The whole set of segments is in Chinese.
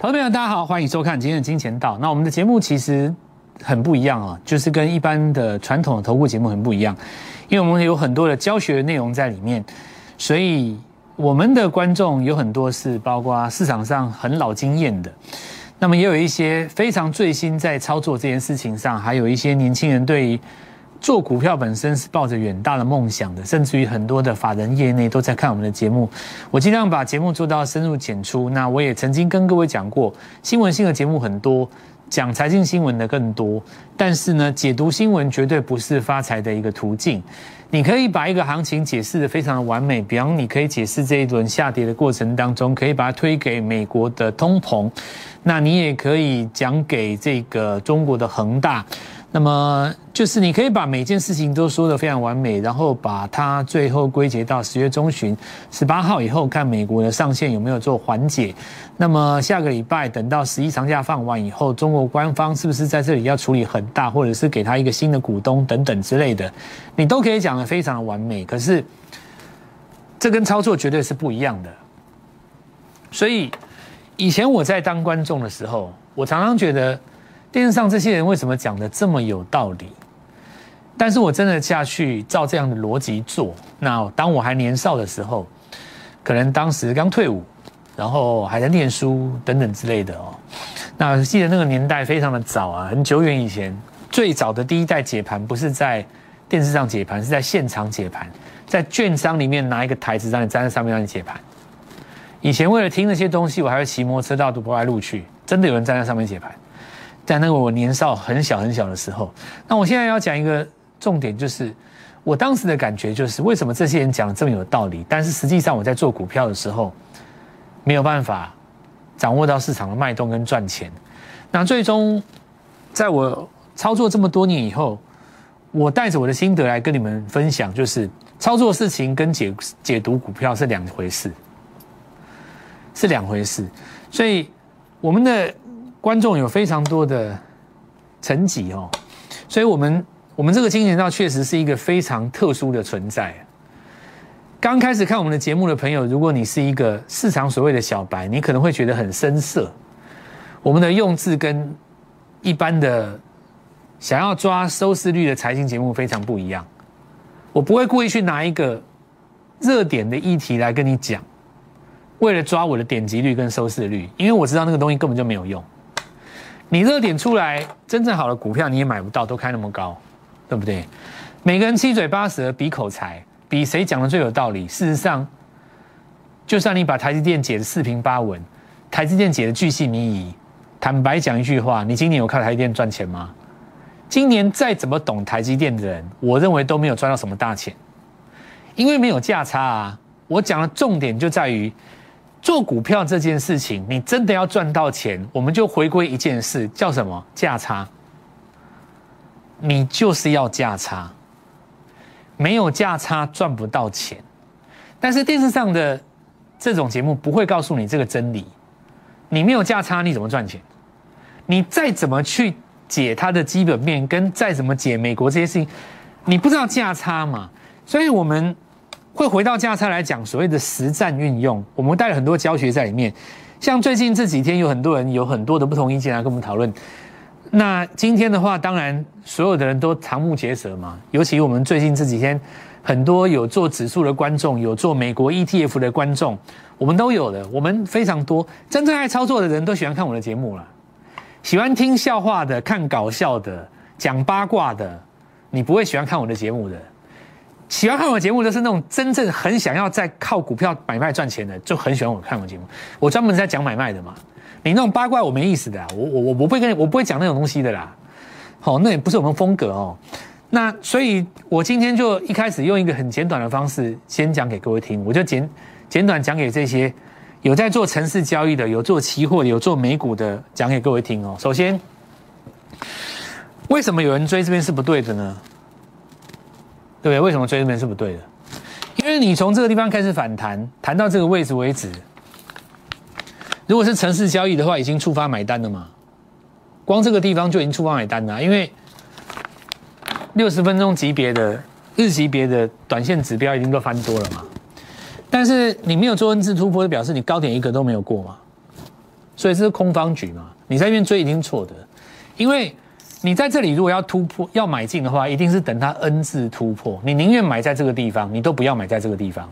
朋友，大家好，欢迎收看今天的金钱道。那我们的节目其实很不一样啊，就是跟一般的传统的投顾节目很不一样，因为我们有很多的教学内容在里面，所以我们的观众有很多是包括市场上很老经验的，那么也有一些非常最新在操作这件事情上，还有一些年轻人对于。做股票本身是抱着远大的梦想的，甚至于很多的法人业内都在看我们的节目。我尽量把节目做到深入浅出。那我也曾经跟各位讲过，新闻性的节目很多，讲财经新闻的更多。但是呢，解读新闻绝对不是发财的一个途径。你可以把一个行情解释的非常的完美，比方你可以解释这一轮下跌的过程当中，可以把它推给美国的通膨，那你也可以讲给这个中国的恒大。那么就是你可以把每件事情都说得非常完美，然后把它最后归结到十月中旬十八号以后，看美国的上限有没有做缓解。那么下个礼拜等到十一长假放完以后，中国官方是不是在这里要处理很大，或者是给他一个新的股东等等之类的，你都可以讲得非常的完美。可是这跟操作绝对是不一样的。所以以前我在当观众的时候，我常常觉得。电视上这些人为什么讲的这么有道理？但是我真的下去照这样的逻辑做。那当我还年少的时候，可能当时刚退伍，然后还在念书等等之类的哦。那记得那个年代非常的早啊，很久远以前，最早的第一代解盘不是在电视上解盘，是在现场解盘，在券商里面拿一个台子让你站在上面让你解盘。以前为了听那些东西，我还会骑摩托车到独白路去，真的有人站在上面解盘。在那个我年少很小很小的时候，那我现在要讲一个重点，就是我当时的感觉就是，为什么这些人讲的这么有道理，但是实际上我在做股票的时候没有办法掌握到市场的脉动跟赚钱。那最终在我操作这么多年以后，我带着我的心得来跟你们分享，就是操作事情跟解解读股票是两回事，是两回事。所以我们的。观众有非常多的层级哦，所以我们我们这个金钱道确实是一个非常特殊的存在。刚开始看我们的节目的朋友，如果你是一个市场所谓的小白，你可能会觉得很生涩。我们的用字跟一般的想要抓收视率的财经节目非常不一样。我不会故意去拿一个热点的议题来跟你讲，为了抓我的点击率跟收视率，因为我知道那个东西根本就没有用。你热点出来，真正好的股票你也买不到，都开那么高，对不对？每个人七嘴八舌比口才，比谁讲的最有道理。事实上，就算你把台积电解的四平八稳，台积电解的巨细靡遗，坦白讲一句话，你今年有靠台积电赚钱吗？今年再怎么懂台积电的人，我认为都没有赚到什么大钱，因为没有价差啊。我讲的重点就在于。做股票这件事情，你真的要赚到钱，我们就回归一件事，叫什么价差？你就是要价差，没有价差赚不到钱。但是电视上的这种节目不会告诉你这个真理，你没有价差你怎么赚钱？你再怎么去解它的基本面，跟再怎么解美国这些事情，你不知道价差嘛？所以我们。会回到价差来讲所谓的实战运用，我们带了很多教学在里面。像最近这几天有很多人有很多的不同意见来跟我们讨论。那今天的话，当然所有的人都瞠目结舌嘛。尤其我们最近这几天，很多有做指数的观众，有做美国 ETF 的观众，我们都有的。我们非常多真正爱操作的人都喜欢看我的节目了，喜欢听笑话的、看搞笑的、讲八卦的，你不会喜欢看我的节目的。喜欢看我节目的是那种真正很想要在靠股票买卖赚钱的，就很喜欢我看我节目。我专门在讲买卖的嘛。你那种八卦我没意思的，我我我我不会跟你，我不会讲那种东西的啦。好，那也不是我们风格哦。那所以，我今天就一开始用一个很简短的方式先讲给各位听，我就简简短讲给这些有在做城市交易的、有做期货、有做美股的，讲给各位听哦。首先，为什么有人追这边是不对的呢？对？为什么追这边是不对的？因为你从这个地方开始反弹，弹到这个位置为止，如果是城市交易的话，已经触发买单了嘛？光这个地方就已经触发买单了，因为六十分钟级别的日级别的短线指标已经都翻多了嘛。但是你没有做 N 字突破，就表示你高点一个都没有过嘛。所以这是空方局嘛？你在那边追已经错的，因为你在这里如果要突破要买进的话，一定是等它 N 字突破，你宁愿买在这个地方，你都不要买在这个地方。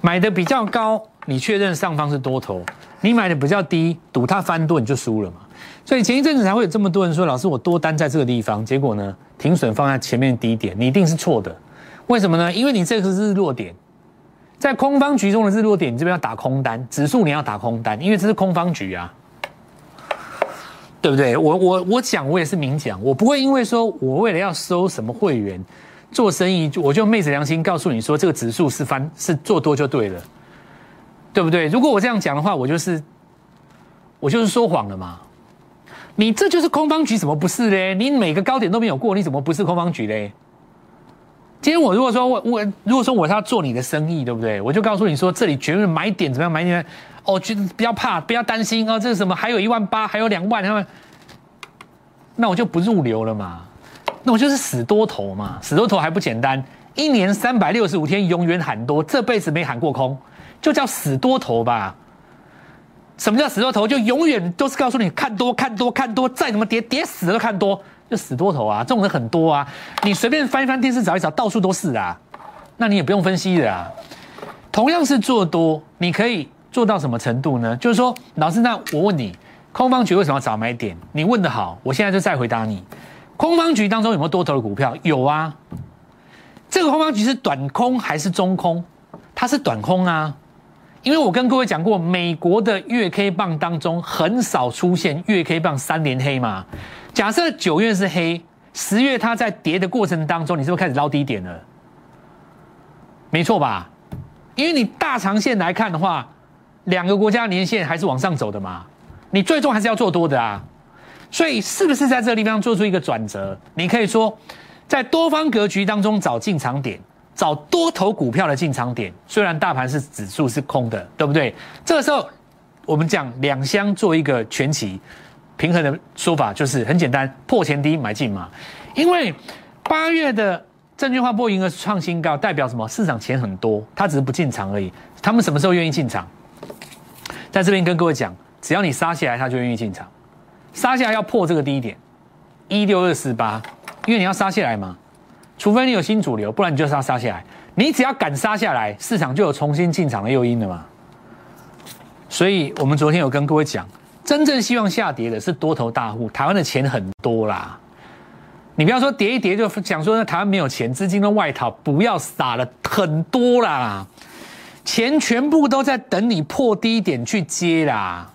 买的比较高，你确认上方是多头；你买的比较低，赌它翻多你就输了嘛。所以前一阵子才会有这么多人说，老师我多单在这个地方，结果呢停损放在前面低点，你一定是错的。为什么呢？因为你这个是日落点。在空方局中的日落点，你这边要打空单，指数你要打空单，因为这是空方局啊，对不对？我我我讲，我也是明讲，我不会因为说我为了要收什么会员做生意，我就昧着良心告诉你说这个指数是翻是做多就对了，对不对？如果我这样讲的话，我就是我就是说谎了嘛。你这就是空方局，怎么不是嘞？你每个高点都没有过，你怎么不是空方局嘞？今天我如果说我我如果说我是要做你的生意，对不对？我就告诉你说这里绝对买点怎么样买点哦，觉得不要怕，不要担心哦，这是什么？还有一万八，还有两万，他们那我就不入流了嘛，那我就是死多头嘛，死多头还不简单？一年三百六十五天，永远喊多，这辈子没喊过空，就叫死多头吧。什么叫死多头？就永远都是告诉你看多看多看多，再怎么跌跌死了看多。就死多头啊，这种人很多啊，你随便翻一翻电视找一找，到处都是啊，那你也不用分析的啊。同样是做多，你可以做到什么程度呢？就是说，老师，那我问你，空方局为什么要找买点？你问的好，我现在就再回答你，空方局当中有没有多头的股票？有啊，这个空方局是短空还是中空？它是短空啊，因为我跟各位讲过，美国的月 K 棒当中很少出现月 K 棒三连黑嘛。假设九月是黑，十月它在跌的过程当中，你是不是开始捞低点了？没错吧？因为你大长线来看的话，两个国家年线还是往上走的嘛，你最终还是要做多的啊。所以是不是在这个地方做出一个转折？你可以说，在多方格局当中找进场点，找多头股票的进场点。虽然大盘是指数是空的，对不对？这个时候我们讲两相做一个全旗。平衡的说法就是很简单，破前低买进嘛。因为八月的证券化波盈额创新高，代表什么？市场钱很多，他只是不进场而已。他们什么时候愿意进场？在这边跟各位讲，只要你杀下来，他就愿意进场。杀下来要破这个低点一六二四八，因为你要杀下来嘛。除非你有新主流，不然你就杀杀下来。你只要敢杀下来，市场就有重新进场的诱因了嘛。所以我们昨天有跟各位讲。真正希望下跌的是多头大户，台湾的钱很多啦。你不要说跌一跌就讲说那台湾没有钱，资金都外逃，不要撒了很多啦，钱全部都在等你破低点去接啦。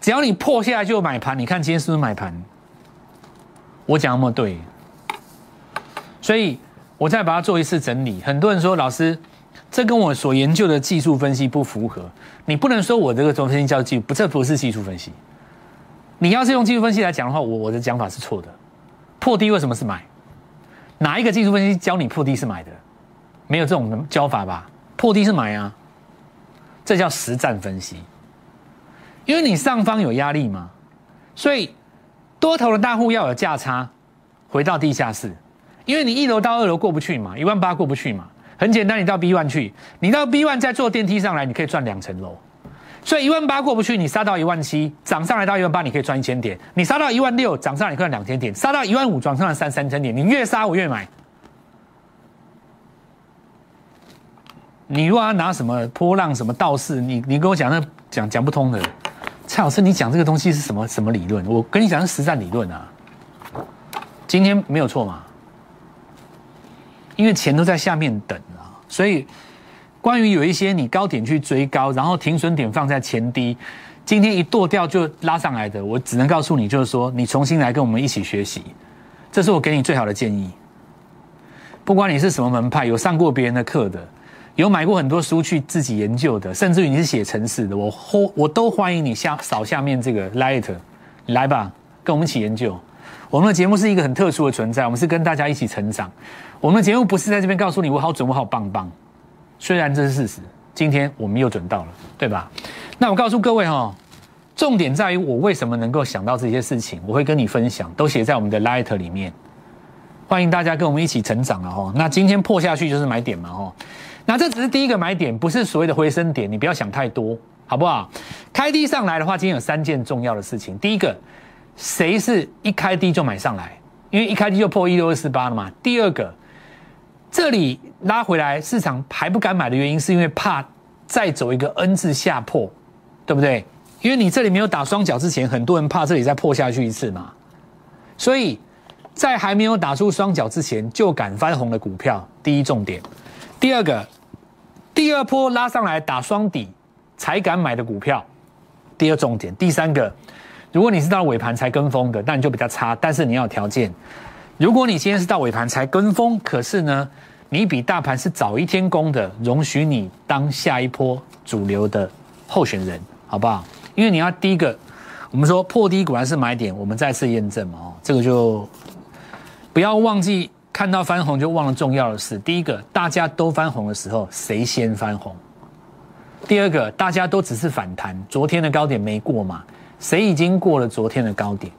只要你破下来就买盘，你看今天是不是买盘？我讲那么对，所以我再把它做一次整理。很多人说老师。这跟我所研究的技术分析不符合，你不能说我这个分析叫技术，不，这不是技术分析。你要是用技术分析来讲的话，我我的讲法是错的。破低为什么是买？哪一个技术分析教你破低是买的？没有这种教法吧？破低是买啊，这叫实战分析。因为你上方有压力嘛，所以多头的大户要有价差，回到地下室，因为你一楼到二楼过不去嘛，一万八过不去嘛。很简单，你到 B one 去，你到 B one 再坐电梯上来，你可以赚两层楼。所以一万八过不去，你杀到一万七，涨上来到一万八，你可以赚一千点。你杀到一万六，涨上来可以赚两千点。杀到一万五，涨上来三三千点。你越杀我越买。你如果要拿什么波浪什么道士，你你跟我讲那讲讲不通的。蔡老师，你讲这个东西是什么什么理论？我跟你讲是实战理论啊。今天没有错嘛？因为钱都在下面等啊，所以关于有一些你高点去追高，然后停损点放在前低，今天一剁掉就拉上来的，我只能告诉你，就是说你重新来跟我们一起学习，这是我给你最好的建议。不管你是什么门派，有上过别人的课的，有买过很多书去自己研究的，甚至于你是写程式的，我欢我都欢迎你下扫下面这个 light，来吧，跟我们一起研究。我们的节目是一个很特殊的存在，我们是跟大家一起成长。我们的节目不是在这边告诉你我好准，我好棒棒。虽然这是事实，今天我们又准到了，对吧？那我告诉各位哈，重点在于我为什么能够想到这些事情，我会跟你分享，都写在我们的 Light 里面。欢迎大家跟我们一起成长了哈。那今天破下去就是买点嘛哈。那这只是第一个买点，不是所谓的回升点，你不要想太多，好不好？开低上来的话，今天有三件重要的事情。第一个，谁是一开低就买上来？因为一开低就破一六二四八了嘛。第二个，这里拉回来，市场还不敢买的原因，是因为怕再走一个 N 字下破，对不对？因为你这里没有打双脚之前，很多人怕这里再破下去一次嘛。所以在还没有打出双脚之前就敢翻红的股票，第一重点。第二个，第二波拉上来打双底才敢买的股票，第二重点。第三个，如果你是到尾盘才跟风的，那你就比较差。但是你要有条件，如果你今天是到尾盘才跟风，可是呢，你比大盘是早一天攻的，容许你当下一波主流的候选人，好不好？因为你要第一个。我们说破低果然是买点，我们再次验证嘛，哦，这个就不要忘记看到翻红就忘了重要的事。第一个，大家都翻红的时候，谁先翻红？第二个，大家都只是反弹，昨天的高点没过嘛，谁已经过了昨天的高点，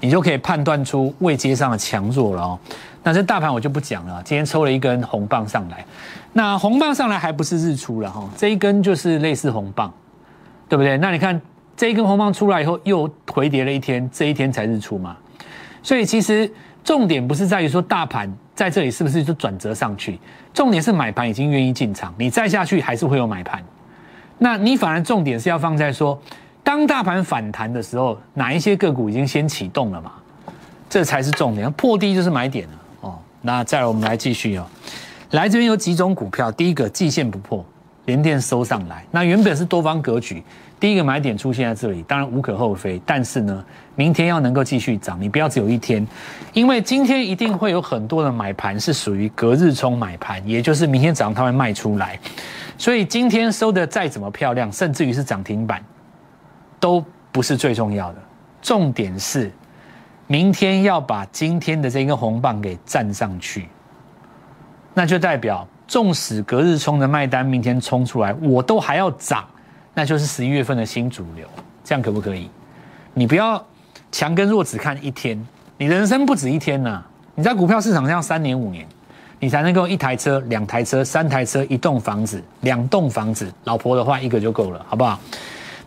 你就可以判断出未接上的强弱了哦。那这大盘我就不讲了，今天抽了一根红棒上来，那红棒上来还不是日出了哈，这一根就是类似红棒，对不对？那你看。这一根红棒出来以后，又回跌了一天，这一天才日出嘛。所以其实重点不是在于说大盘在这里是不是就转折上去，重点是买盘已经愿意进场，你再下去还是会有买盘。那你反而重点是要放在说，当大盘反弹的时候，哪一些个股已经先启动了嘛？这才是重点，破低就是买点了哦。那再来我们来继续哦，来这边有几种股票，第一个季线不破，连电收上来，那原本是多方格局。第一个买点出现在这里，当然无可厚非。但是呢，明天要能够继续涨，你不要只有一天，因为今天一定会有很多的买盘是属于隔日冲买盘，也就是明天早上它会卖出来。所以今天收的再怎么漂亮，甚至于是涨停板，都不是最重要的。重点是明天要把今天的这根红棒给站上去，那就代表纵使隔日冲的卖单明天冲出来，我都还要涨。那就是十一月份的新主流，这样可不可以？你不要强跟弱只看一天，你人生不止一天呐！你在股票市场上三年五年，你才能够一台车、两台车、三台车、一栋房子、两栋房子，老婆的话一个就够了，好不好？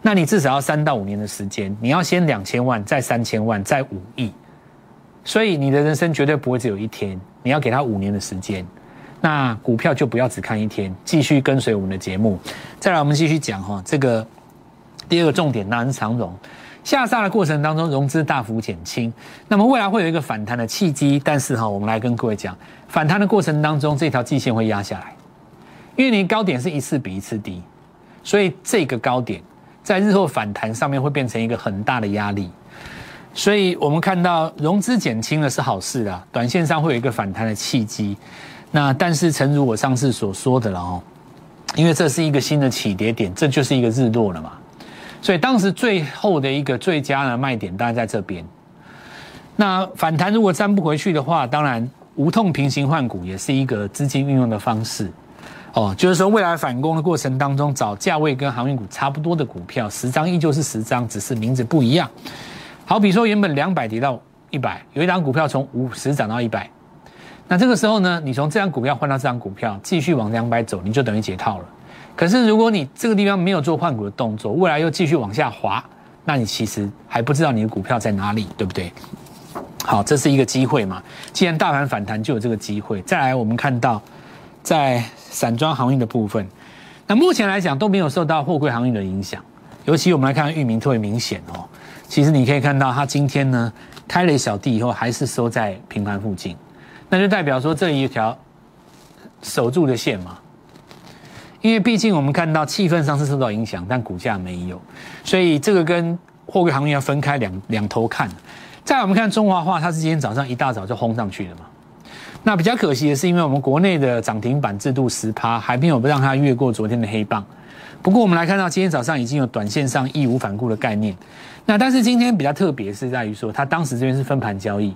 那你至少要三到五年的时间，你要先两千万，再三千万，再五亿，所以你的人生绝对不会只有一天，你要给他五年的时间。那股票就不要只看一天，继续跟随我们的节目。再来，我们继续讲哈，这个第二个重点，那是长融下杀的过程当中，融资大幅减轻，那么未来会有一个反弹的契机。但是哈，我们来跟各位讲，反弹的过程当中，这条季线会压下来，因为你高点是一次比一次低，所以这个高点在日后反弹上面会变成一个很大的压力。所以我们看到融资减轻了是好事啊，短线上会有一个反弹的契机。那但是，诚如我上次所说的了哦，因为这是一个新的起跌点，这就是一个日落了嘛，所以当时最后的一个最佳的卖点大概在这边。那反弹如果站不回去的话，当然无痛平行换股也是一个资金运用的方式哦，就是说未来反攻的过程当中，找价位跟航运股差不多的股票，十张依旧是十张，只是名字不一样。好比说原本两百跌到一百，有一张股票从五十涨到一百。那这个时候呢，你从这张股票换到这张股票，继续往两百走，你就等于解套了。可是如果你这个地方没有做换股的动作，未来又继续往下滑，那你其实还不知道你的股票在哪里，对不对？好，这是一个机会嘛。既然大盘反弹，就有这个机会。再来，我们看到在散装航运的部分，那目前来讲都没有受到货柜航运的影响。尤其我们来看域名特别明显哦。其实你可以看到，它今天呢开了一小地以后，还是收在平盘附近。那就代表说这里一条守住的线嘛，因为毕竟我们看到气氛上是受到影响，但股价没有，所以这个跟货柜行业要分开两两头看。再我们看中华化，它是今天早上一大早就轰上去了嘛。那比较可惜的是，因为我们国内的涨停板制度十趴还没有让它越过昨天的黑棒。不过我们来看到今天早上已经有短线上义无反顾的概念。那但是今天比较特别是在于说，它当时这边是分盘交易。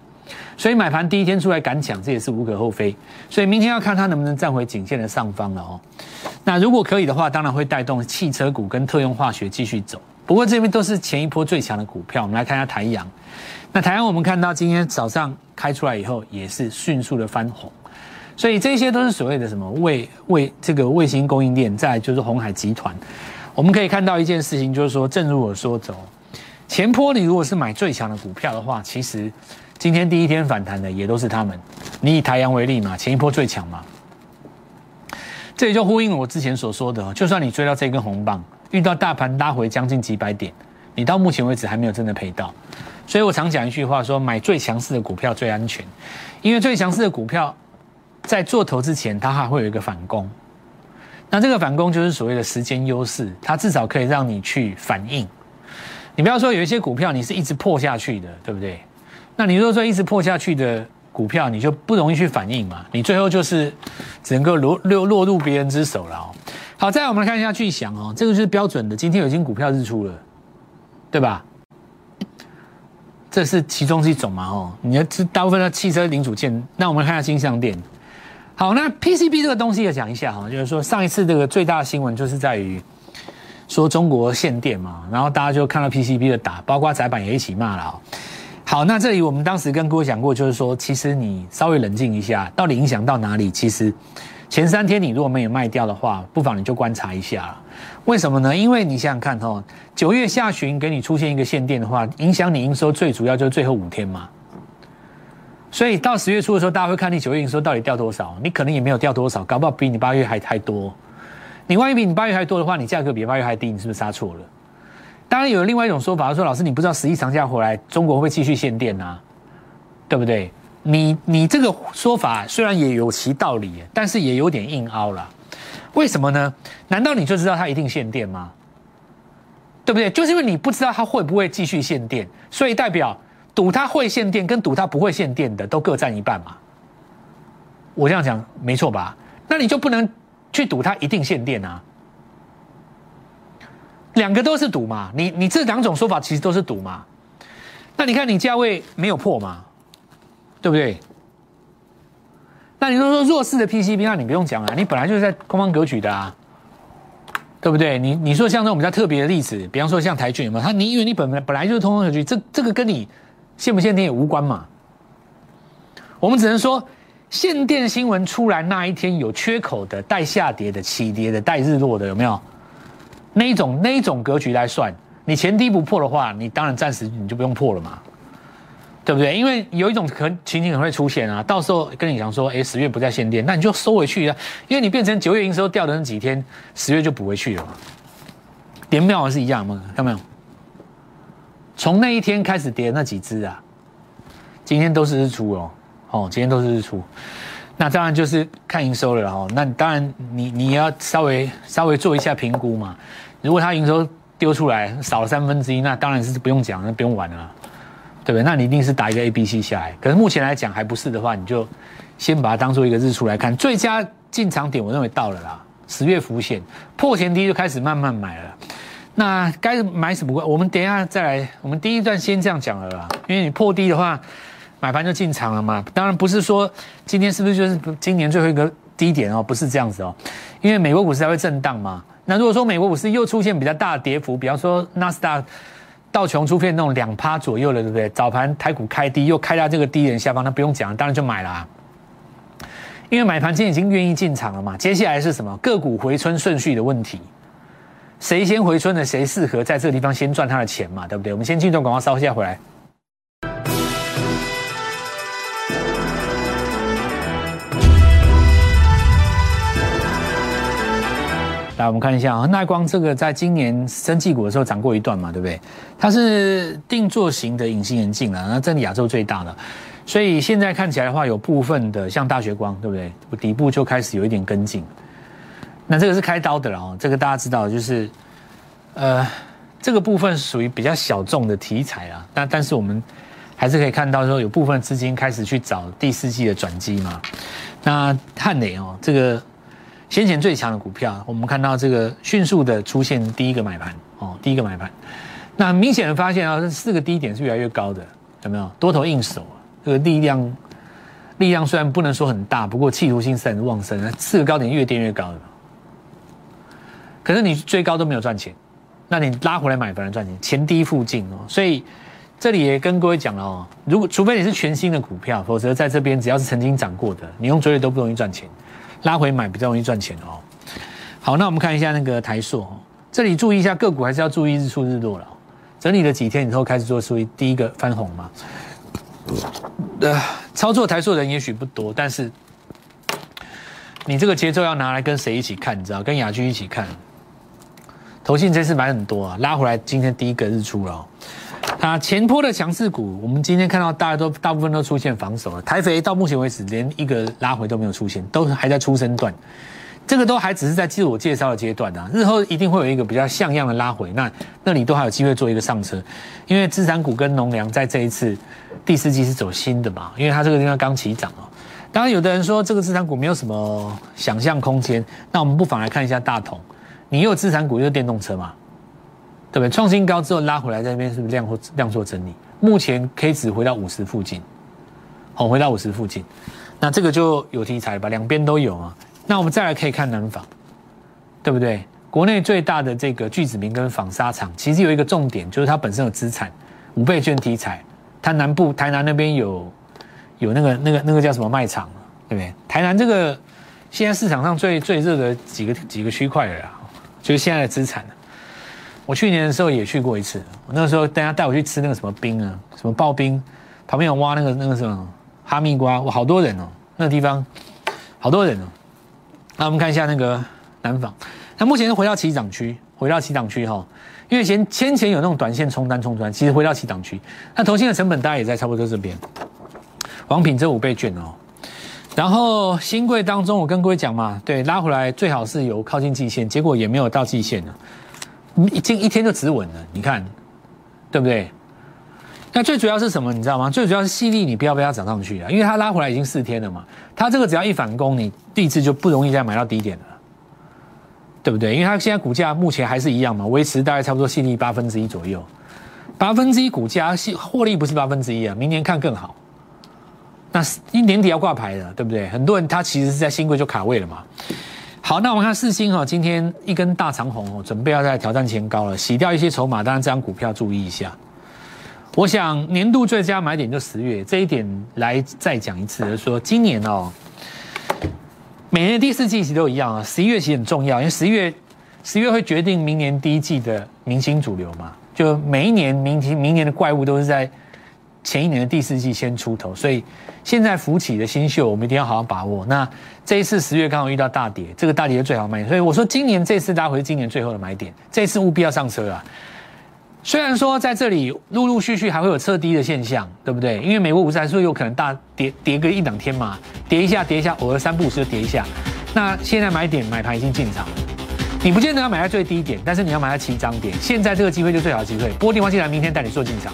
所以买盘第一天出来敢抢，这也是无可厚非。所以明天要看它能不能站回颈线的上方了哦。那如果可以的话，当然会带动汽车股跟特用化学继续走。不过这边都是前一波最强的股票，我们来看一下台阳。那台阳我们看到今天早上开出来以后，也是迅速的翻红。所以这些都是所谓的什么卫卫这个卫星供应链，再就是红海集团。我们可以看到一件事情，就是说，正如我说走，前坡你如果是买最强的股票的话，其实今天第一天反弹的也都是他们。你以台阳为例嘛，前一波最强嘛，这也就呼应了我之前所说的，就算你追到这根红棒，遇到大盘拉回将近几百点，你到目前为止还没有真的赔到。所以我常讲一句话，说买最强势的股票最安全，因为最强势的股票在做头之前，它还会有一个反攻。那这个反攻就是所谓的时间优势，它至少可以让你去反应。你不要说有一些股票你是一直破下去的，对不对？那你如果说一直破下去的股票，你就不容易去反应嘛，你最后就是只能够落落落入别人之手了哦。好，再来我们看一下巨响哦，这个就是标准的，今天有一金股票日出了，对吧？这是其中一种嘛？哦，你要知大部分的汽车零组件。那我们看一下金相店。好，那 PCB 这个东西也讲一下哈，就是说上一次这个最大的新闻就是在于说中国限电嘛，然后大家就看到 PCB 的打，包括窄板也一起骂了哦。好，那这里我们当时跟各位讲过，就是说其实你稍微冷静一下，到底影响到哪里？其实前三天你如果没有卖掉的话，不妨你就观察一下。为什么呢？因为你想想看哦，九月下旬给你出现一个限电的话，影响你营收最主要就是最后五天嘛。所以到十月初的时候，大家会看你九月营收到底掉多少，你可能也没有掉多少，搞不好比你八月还还多。你万一比你八月还多的话，你价格比八月还低，你是不是杀错了？当然有另外一种说法，说老师你不知道十一长假回来，中国会继续限电啊？对不对？你你这个说法虽然也有其道理，但是也有点硬凹了。为什么呢？难道你就知道它一定限电吗？对不对？就是因为你不知道它会不会继续限电，所以代表赌它会限电跟赌它不会限电的都各占一半嘛。我这样讲没错吧？那你就不能去赌它一定限电啊？两个都是赌嘛？你你这两种说法其实都是赌嘛？那你看你价位没有破嘛？对不对？那你说说弱势的 PCB，那你不用讲了，你本来就是在空方格局的啊，对不对？你你说像这种比较特别的例子，比方说像台骏有没有？他你以为你本来本来就是通方格局，这这个跟你限不限电也无关嘛。我们只能说限电新闻出来那一天有缺口的、带下跌的、起跌的、带日落的，有没有？那一种那一种格局来算，你前低不破的话，你当然暂时你就不用破了嘛。对不对？因为有一种可情景可能会出现啊，到时候跟你讲说，哎，十月不再限电，那你就收回去啊，因为你变成九月营收掉的那几天，十月就补回去了嘛。连庙也是一样嘛，看到没有？从那一天开始跌那几只啊，今天都是日出哦，哦，今天都是日出，那当然就是看营收了哦。那当然你你要稍微稍微做一下评估嘛。如果它营收丢出来少了三分之一，那当然是不用讲，那不用玩了。对不对？那你一定是打一个 A、B、C 下来。可是目前来讲还不是的话，你就先把它当做一个日出来看。最佳进场点，我认为到了啦。十月浮现破前低就开始慢慢买了。那该买什么？我们等一下再来。我们第一段先这样讲了啦。因为你破低的话，买盘就进场了嘛。当然不是说今天是不是就是今年最后一个低点哦？不是这样子哦。因为美国股市还会震荡嘛。那如果说美国股市又出现比较大的跌幅，比方说纳斯达。道琼出现那种两趴左右了，对不对？早盘台股开低，又开到这个低点下方，那不用讲，当然就买了。因为买盘今天已经愿意进场了嘛。接下来是什么？个股回春顺序的问题，谁先回春的，谁适合在这个地方先赚他的钱嘛，对不对？我们先进段广告，稍一下回来。来，我们看一下啊，耐光这个在今年升绩股的时候涨过一段嘛，对不对？它是定做型的隐形眼镜啊，那这里亚洲最大的，所以现在看起来的话，有部分的像大学光，对不对？底部就开始有一点跟进。那这个是开刀的了哦，这个大家知道，就是呃，这个部分属于比较小众的题材啊。那但是我们还是可以看到说，有部分资金开始去找第四季的转机嘛。那汉磊哦，这个。先前最强的股票，我们看到这个迅速的出现第一个买盘哦，第一个买盘，那明显的发现啊，这四个低点是越来越高的，有没有多头硬手啊？这个力量力量虽然不能说很大，不过企图心是很旺盛啊，四个高点越跌越高的。可是你追高都没有赚钱，那你拉回来买反而赚钱，前低附近哦，所以这里也跟各位讲了哦，如果除非你是全新的股票，否则在这边只要是曾经涨过的，你用追的都不容易赚钱。拉回买比较容易赚钱哦。好，那我们看一下那个台塑，这里注意一下个股，还是要注意日出日落了。整理了几天以后，开始做出第一个翻红嘛。呃，操作台塑人也许不多，但是你这个节奏要拿来跟谁一起看？你知道，跟雅居一起看。投信这次买很多啊，拉回来今天第一个日出了。啊，前坡的强势股，我们今天看到大家都大部分都出现防守了。台肥到目前为止连一个拉回都没有出现，都还在出生段。这个都还只是在自我介绍的阶段啊，日后一定会有一个比较像样的拉回，那那里都还有机会做一个上车，因为资产股跟农粮在这一次第四季是走新的嘛，因为它这个地方刚起涨哦。当然，有的人说这个资产股没有什么想象空间，那我们不妨来看一下大同，你有资产股又电动车嘛，对不对？创新高之后拉回来，在那边是不是量或量做整理？目前 K 值回到五十附近，好，回到五十附近，那这个就有题材吧，两边都有啊。那我们再来可以看南纺，对不对？国内最大的这个聚子明跟纺纱厂，其实有一个重点，就是它本身有资产，五倍券题材。它南部台南那边有有那个那个那个叫什么卖场，对不对？台南这个现在市场上最最热的几个几个区块了，就是现在的资产。我去年的时候也去过一次，我那个时候大家带我去吃那个什么冰啊，什么刨冰，旁边有挖那个那个什么哈密瓜，哇，好多人哦，那个地方好多人哦。那我们看一下那个南纺，那目前是回到起涨区，回到起涨区哈，因为前先前有那种短线冲单冲出来，其实回到起涨区，那投信的成本大概也在差不多这边。王品这五倍券哦，然后新贵当中，我跟各位讲嘛，对，拉回来最好是有靠近季线，结果也没有到季线呢，进一天就止稳了，你看，对不对？那最主要是什么？你知道吗？最主要是细粒，你不要被它涨上去啊，因为它拉回来已经四天了嘛。它这个只要一反攻，你第一次就不容易再买到低点了，对不对？因为它现在股价目前还是一样嘛，维持大概差不多细粒八分之一左右，八分之一股价，细获利不是八分之一啊，明年看更好。那一年底要挂牌的，对不对？很多人他其实是在新贵就卡位了嘛。好，那我们看四星哈，今天一根大长红哦，准备要在挑战前高了，洗掉一些筹码，当然这张股票注意一下。我想年度最佳买点就十月这一点来再讲一次，就是说今年哦，每年第四季其实都一样啊，十一月其实很重要，因为十一月十一月会决定明年第一季的明星主流嘛，就每一年明明明年的怪物都是在前一年的第四季先出头，所以现在浮起的新秀我们一定要好好把握。那这一次十月刚好遇到大跌，这个大跌是最好买点，所以我说今年这次拉回今年最后的买点，这次务必要上车啊。虽然说在这里陆陆续续还会有撤低的现象，对不对？因为美国股市还是有可能大跌跌个一两天嘛，跌一下跌一下，偶尔三步就跌一下。那现在买点买盘已经进场，你不见得要买在最低点，但是你要买在起涨点。现在这个机会就最好的机会，拨电话进来，明天带你做进场。